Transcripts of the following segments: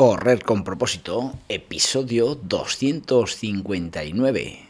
Correr con propósito, episodio 259.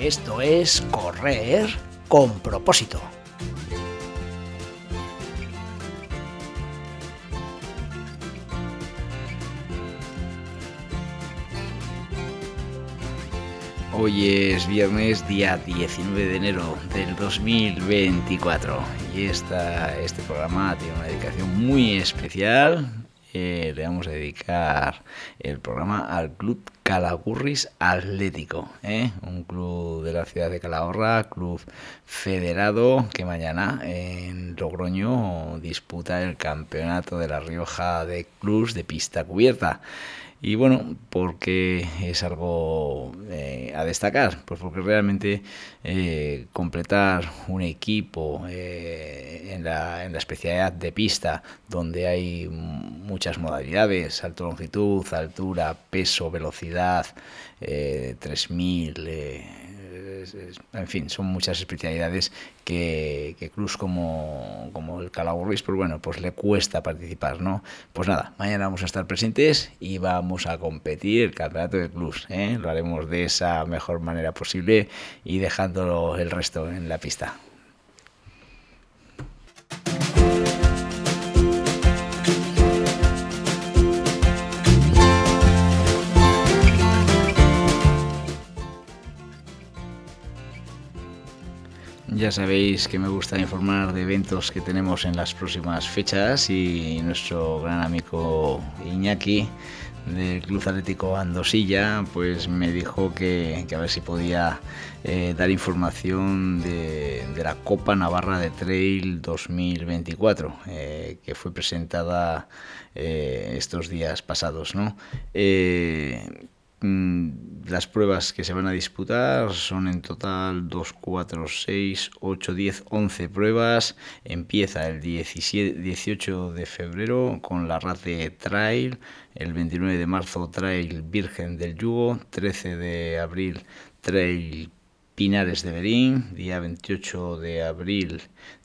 esto es correr con propósito. Hoy es viernes, día 19 de enero del 2024 y esta, este programa tiene una dedicación muy especial. Eh, le vamos a dedicar el programa al Club Calagurris Atlético, ¿eh? un club de la ciudad de Calahorra, club federado que mañana en Logroño disputa el campeonato de la Rioja de clubs de pista cubierta. Y bueno, porque es algo eh, a destacar, pues porque realmente eh, completar un equipo eh, en, la, en, la, especialidad de pista, donde hay muchas modalidades, alto longitud, altura, peso, velocidad, 3000, en fin, son muchas especialidades que, clubs como, como el Calahorris, pues bueno, pues le cuesta participar, ¿no? Pues nada, mañana vamos a estar presentes y vamos a competir el campeonato de clubs, ¿eh? Lo haremos de esa mejor manera posible y dejándolo el resto en la pista. Ya sabéis que me gusta informar de eventos que tenemos en las próximas fechas y nuestro gran amigo Iñaki del Club Atlético Andosilla pues me dijo que, a ver si podía eh, dar información de, de, la Copa Navarra de Trail 2024 eh, que fue presentada eh, estos días pasados. ¿no? Las pruebas que se van a disputar son en total 2, 4, 6, 8, 10, 11 pruebas. Empieza el 17, 18 de febrero con la RATE Trail, el 29 de marzo Trail Virgen del Yugo, 13 de abril Trail Pinares de Berín, día 28 de abril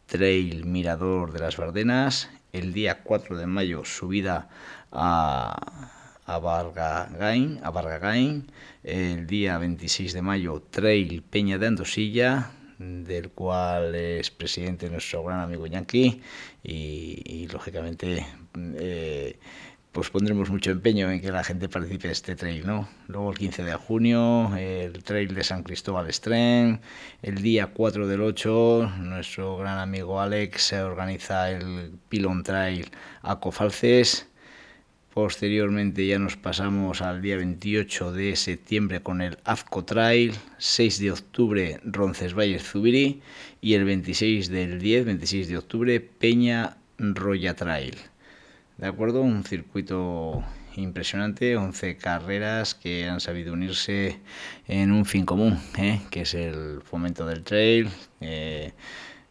Trail Mirador de las Bardenas, el día 4 de mayo subida a a Bargagain, a Bargagain, el día 26 de mayo Trail Peña de Andosilla, del cual es presidente nuestro gran amigo Yankee y, lógicamente eh, pues pondremos mucho empeño en que la gente participe de este trail, ¿no? Luego el 15 de junio, el trail de San Cristóbal Estren, el día 4 del 8, nuestro gran amigo Alex organiza el Pilon Trail a Cofalces, Posteriormente ya nos pasamos al día 28 de septiembre con el Azco Trail, 6 de octubre Roncesvalles Zubiri y el 26 del 10, 26 de octubre Peña Roya Trail. ¿De acuerdo? Un circuito impresionante, 11 carreras que han sabido unirse en un fin común, ¿eh? que es el fomento del trail, eh,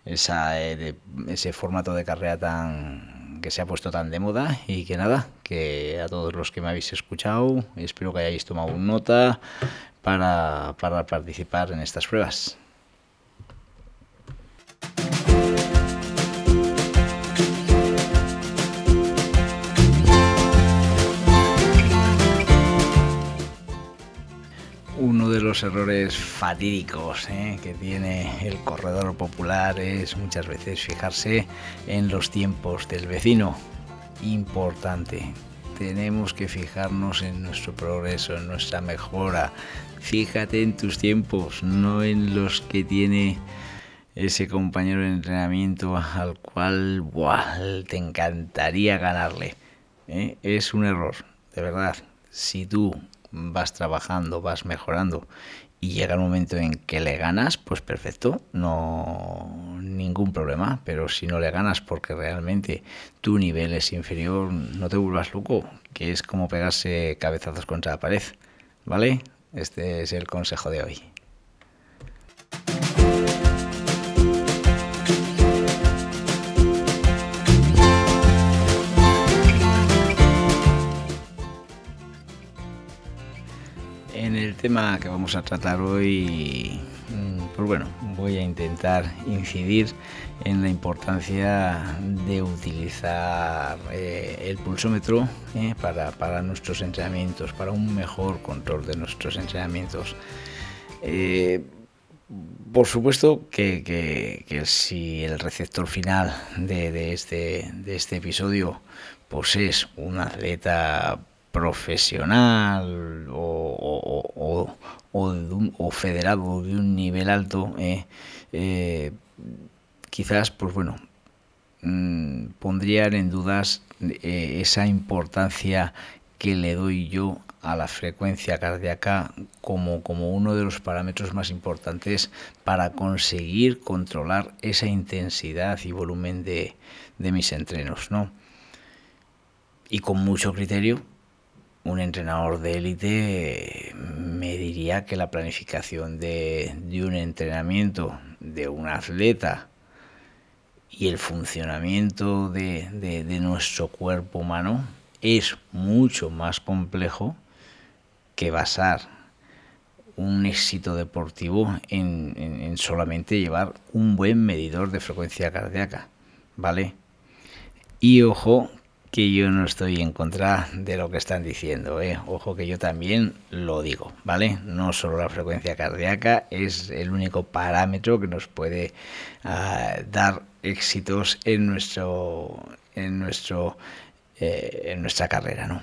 esa, eh, ese formato de carrera tan que se ha puesto tan de moda y que nada, que a todos los que me habéis escuchado, espero que hayáis tomado nota para, para participar en estas pruebas. Uno de los errores fatídicos ¿eh? que tiene el corredor popular es muchas veces fijarse en los tiempos del vecino. Importante. Tenemos que fijarnos en nuestro progreso, en nuestra mejora. Fíjate en tus tiempos, no en los que tiene ese compañero de entrenamiento al cual te encantaría ganarle. ¿eh? Es un error, de verdad. Si tú vas trabajando, vas mejorando y llega el momento en que le ganas, pues perfecto, no ningún problema, pero si no le ganas porque realmente tu nivel es inferior, no te vuelvas loco, que es como pegarse cabezazos contra la pared, ¿vale? Este es el consejo de hoy. Tema que vamos a tratar hoy, mm, pues bueno, voy a intentar incidir en la importancia de utilizar eh, el pulsómetro eh, para, nuestros entrenamientos, para un mejor control de nuestros entrenamientos. Eh, por supuesto que, si el receptor final de, este, de este episodio pues es un atleta profesional o, o, federado de un nivel alto, eh, eh, quizás, pues bueno, mm, pondrían en dudas eh, esa importancia que le doy yo a la frecuencia cardíaca como, como uno de los parámetros más importantes para conseguir controlar esa intensidad y volumen de, de mis entrenos, ¿no? Y con mucho criterio un entrenador de élite me diría que la planificación de, un entrenamiento de un atleta y el funcionamiento de, nuestro cuerpo humano es mucho más complejo que basar un éxito deportivo en, en, solamente llevar un buen medidor de frecuencia cardíaca, ¿vale? Y ojo que yo no estoy en contra de lo que están diciendo. ¿eh? Ojo que yo también lo digo, ¿vale? No solo la frecuencia cardíaca es el único parámetro que nos puede ah, dar éxitos en nuestro en nuestro eh, en nuestra carrera, ¿no?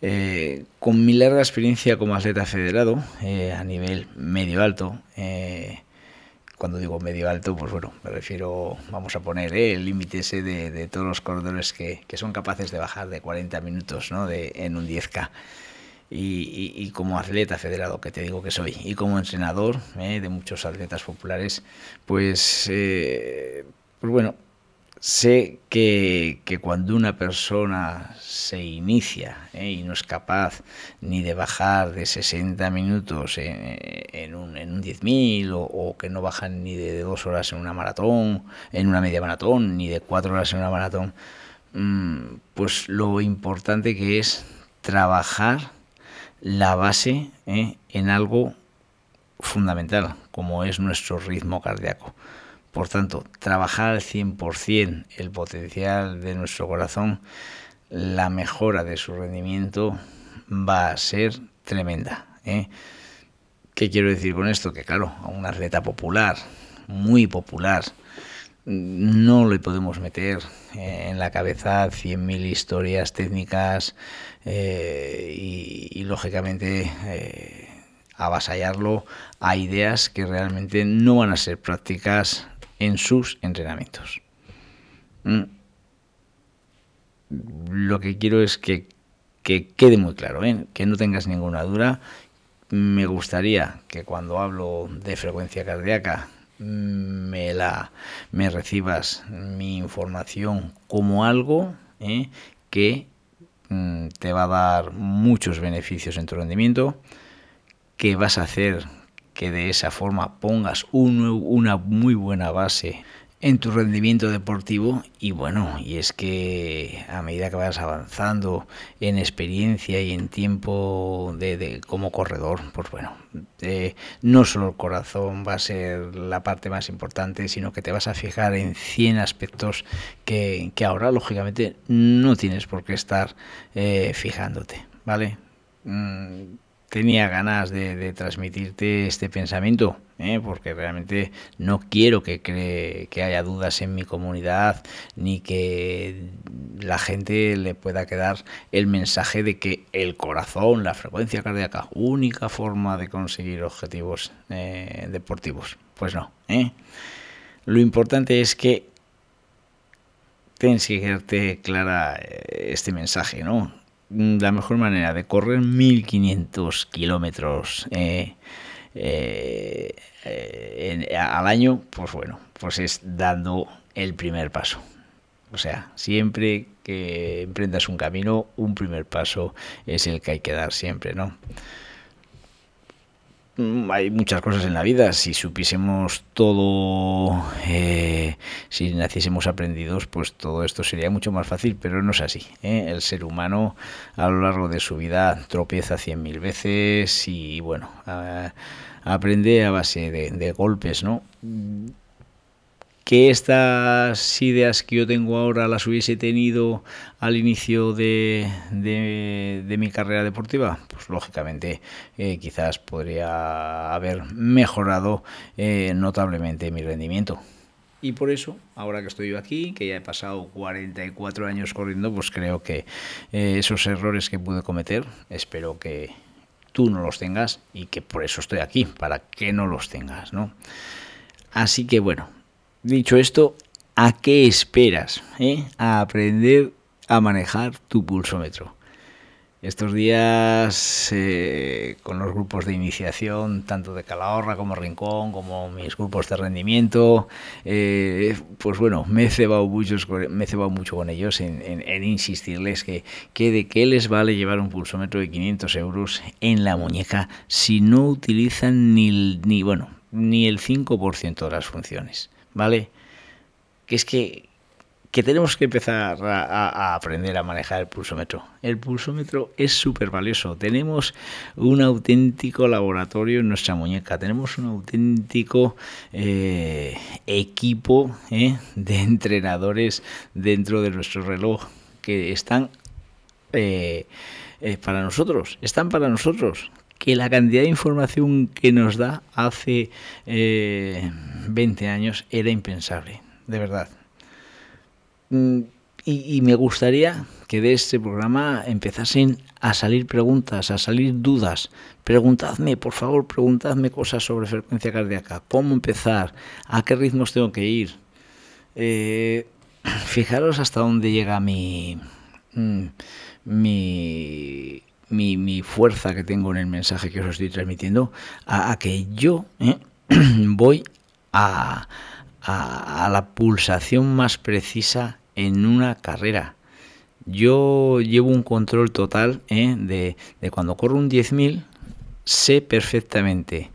Eh, con mi larga experiencia como atleta federado a nivel medio alto, cuando digo medio alto, pues bueno, me refiero, vamos a poner ¿eh? el límite ese de, todos los corredores que, son capaces de bajar de 40 minutos ¿no? de, en un 10K. Y, como atleta federado, que te digo que soy, y como entrenador ¿eh? de muchos atletas populares, pues, eh, pues bueno, Sé que, cuando una persona se inicia ¿eh? y no es capaz ni de bajar de 60 minutos en, un, en un 10.000 o, que no bajan ni de dos horas en una maratón, en una media maratón, ni de cuatro horas en una maratón, mm, pues lo importante que es trabajar la base ¿eh? en algo fundamental, como es nuestro ritmo cardíaco. Por tanto, trabajar al 100% el potencial de nuestro corazón, la mejora de su rendimiento va a ser tremenda. ¿eh? ¿Qué quiero decir con esto? Que claro, a un atleta popular, muy popular, no le podemos meter eh, en la cabeza 100.000 historias técnicas eh, y, lógicamente avasallarlo a ideas que realmente no van a ser prácticas en sus entrenamientos. Mm. Lo que quiero es que, quede muy claro, ¿eh? que no tengas ninguna duda. Me gustaría que cuando hablo de frecuencia cardíaca me la me recibas mi información como algo ¿eh? que mm, te va a dar muchos beneficios en tu rendimiento, que vas a hacer que de esa forma pongas una muy buena base en tu rendimiento deportivo y bueno, y es que a medida que vas avanzando en experiencia y en tiempo de, como corredor, pues bueno, eh, no solo el corazón va a ser la parte más importante, sino que te vas a fijar en 100 aspectos que, ahora lógicamente no tienes por qué estar eh, fijándote, ¿vale? Mm, tenía ganas de, transmitirte este pensamiento, ¿eh? porque realmente no quiero que, que haya dudas en mi comunidad, ni que la gente le pueda quedar el mensaje de que el corazón, la frecuencia cardíaca, única forma de conseguir objetivos eh, deportivos. Pues no. ¿eh? Lo importante es que tienes que quedarte clara este mensaje, ¿no? La mejor manera de correr 1500 kilómetros eh, eh, eh, al año, pues bueno, pues es dando el primer paso. O sea, siempre que emprendas un camino, un primer paso es el que hay que dar siempre, ¿no? Mm, hay muchas cosas en la vida. Si supiésemos todo, eh, si naciésemos aprendidos, pues todo esto sería mucho más fácil, pero no es así. ¿eh? El ser humano a lo largo de su vida tropieza cien mil veces y bueno, aprende a base de, de golpes, ¿no? Que estas ideas que yo tengo ahora las hubiese tenido al inicio de, mi carrera deportiva, pues lógicamente eh, quizás podría haber mejorado eh, notablemente mi rendimiento. Y por eso, ahora que estoy yo aquí, que ya he pasado 44 años corriendo, pues creo que eh, esos errores que pude cometer, espero que tú no los tengas y que por eso estoy aquí, para que no los tengas, ¿no? Así que bueno, Dicho esto, ¿a qué esperas? Eh? A aprender a manejar tu pulsómetro. Estos días, eh, con los grupos de iniciación, tanto de Calahorra como Rincón, como mis grupos de rendimiento, eh, pues bueno, me he cebado, mucho con ellos en, insistirles que, de qué les vale llevar un pulsómetro de 500 euros en la muñeca si no utilizan ni, ni, bueno, ni el 5% de las funciones. ¿Vale? Que es que, tenemos que empezar a, aprender a manejar el pulsómetro. El pulsómetro es súper valioso. Tenemos un auténtico laboratorio en nuestra muñeca. Tenemos un auténtico eh, equipo eh, de entrenadores dentro de nuestro reloj que están eh, para nosotros. Están para nosotros que la cantidad de información que nos da hace 20 eh, años era impensable, de verdad. Mm, y, me gustaría que de este programa empezasen a salir preguntas, a salir dudas. Preguntadme, por favor, preguntadme cosas sobre frecuencia cardíaca, cómo empezar, a qué ritmos tengo que ir. Eh, fijaros hasta dónde llega mi, mm, mi fuerza que tengo en el mensaje que os estoy transmitiendo a, que yo ¿eh? voy a, la pulsación más precisa en una carrera. Yo llevo un control total ¿eh? de, de cuando corro un 10.000, sé perfectamente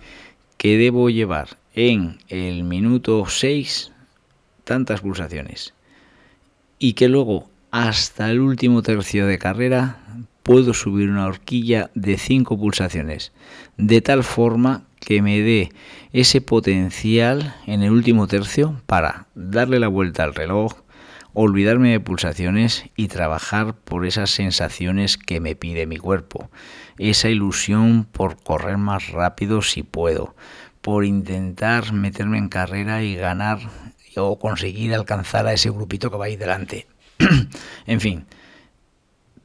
que debo llevar en el minuto 6 tantas pulsaciones y que luego hasta el último tercio de carrera puedo subir una horquilla de 5 pulsaciones, de tal forma que me dé ese potencial en el último tercio para darle la vuelta al reloj, olvidarme de pulsaciones y trabajar por esas sensaciones que me pide mi cuerpo, esa ilusión por correr más rápido si puedo, por intentar meterme en carrera y ganar o conseguir alcanzar a ese grupito que va ahí delante. en fin,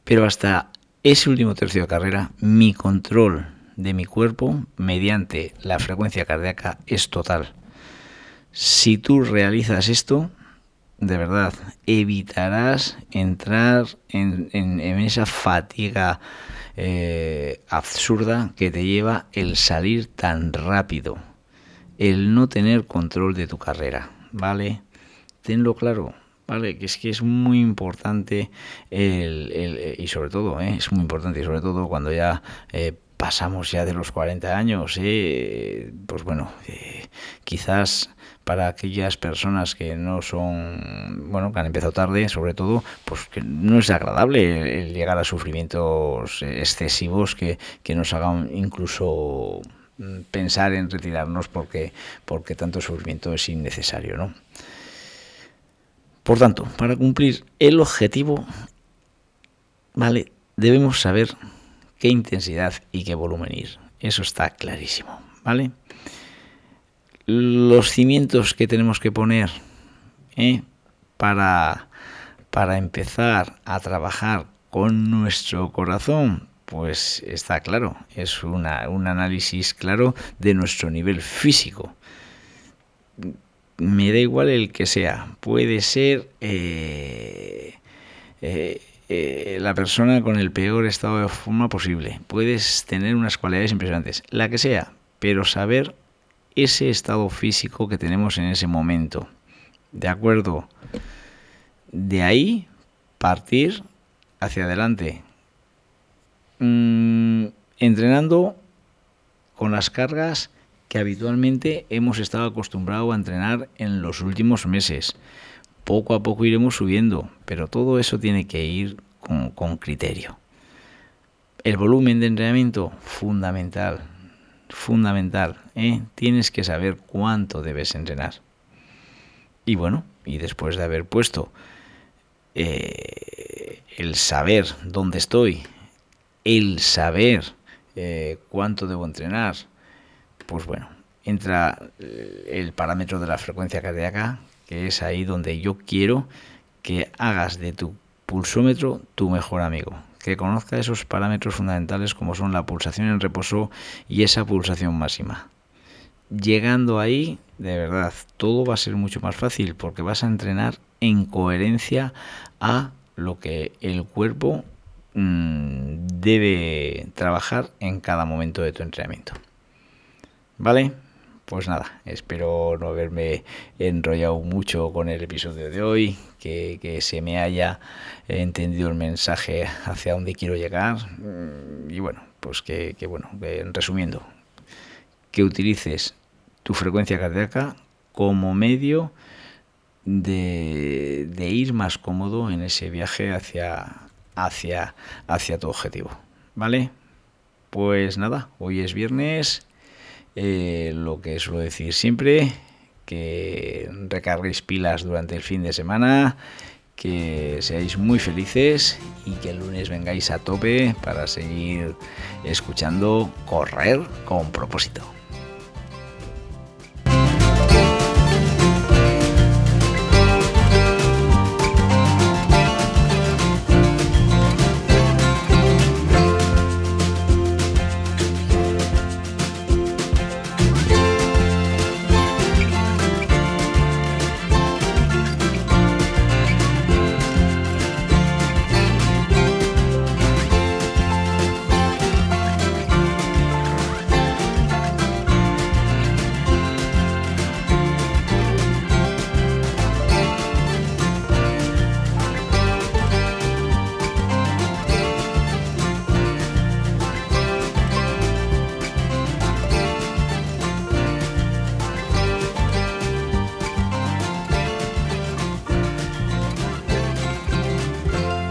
pero hasta ese último tercio de carrera, mi control de mi cuerpo mediante la frecuencia cardíaca es total. Si tú realizas esto, de verdad, evitarás entrar en, esa fatiga eh, absurda que te lleva el salir tan rápido, el no tener control de tu carrera, ¿vale? Tenlo claro, ¿vale? Que es que es muy importante el, y sobre todo, ¿eh? es muy importante y sobre todo cuando ya eh, pasamos ya de los 40 años, ¿eh? pues bueno, quizás para aquellas personas que no son, bueno, que han empezado tarde, sobre todo, pues que no es agradable el llegar a sufrimientos excesivos que, que nos hagan incluso mm, pensar en retirarnos porque, porque tanto sufrimiento es innecesario, ¿no? Por tanto, para cumplir el objetivo, ¿vale? Debemos saber qué intensidad y qué volumen ir. Eso está clarísimo, ¿vale? Los cimientos que tenemos que poner ¿eh? para, para empezar a trabajar con nuestro corazón, pues está claro, es una, un análisis claro de nuestro nivel físico me da igual el que sea. Puede ser eh, eh, eh, la persona con el peor estado de forma posible. Puedes tener unas cualidades impresionantes. La que sea. pero saber ese estado físico que tenemos en ese momento. ¿De acuerdo? De ahí partir hacia adelante. Mm, entrenando con las cargas que habitualmente hemos estado acostumbrados a entrenar en los últimos meses. Poco a poco iremos subiendo, pero todo eso tiene que ir con, criterio. El volumen de entrenamiento, fundamental, fundamental. ¿eh? Tienes que saber cuánto debes entrenar. Y bueno, y después de haber puesto eh, el saber dónde estoy, el saber eh, cuánto debo entrenar, pues bueno, entra eh, el parámetro de la frecuencia cardíaca, que es ahí donde yo quiero que hagas de tu pulsómetro tu mejor amigo, que conozca esos parámetros fundamentales como son la pulsación en reposo y esa pulsación máxima. Llegando ahí, de verdad, todo va a ser mucho más fácil porque vas a entrenar en coherencia a lo que el cuerpo mm, debe trabajar en cada momento de tu entrenamiento. ¿Vale? Pues nada, espero no haberme enrollado mucho con el episodio de hoy, que, se me haya entendido el mensaje hacia dónde quiero llegar. Y bueno, pues que, bueno, resumiendo, que utilices tu frecuencia cardíaca como medio de, de, ir más cómodo en ese viaje hacia, hacia, hacia tu objetivo. ¿Vale? Pues nada, hoy es viernes eh, lo que suelo decir siempre, que recarguéis pilas durante el fin de semana, que seáis muy felices y que el lunes vengáis a tope para seguir escuchando Correr con propósito.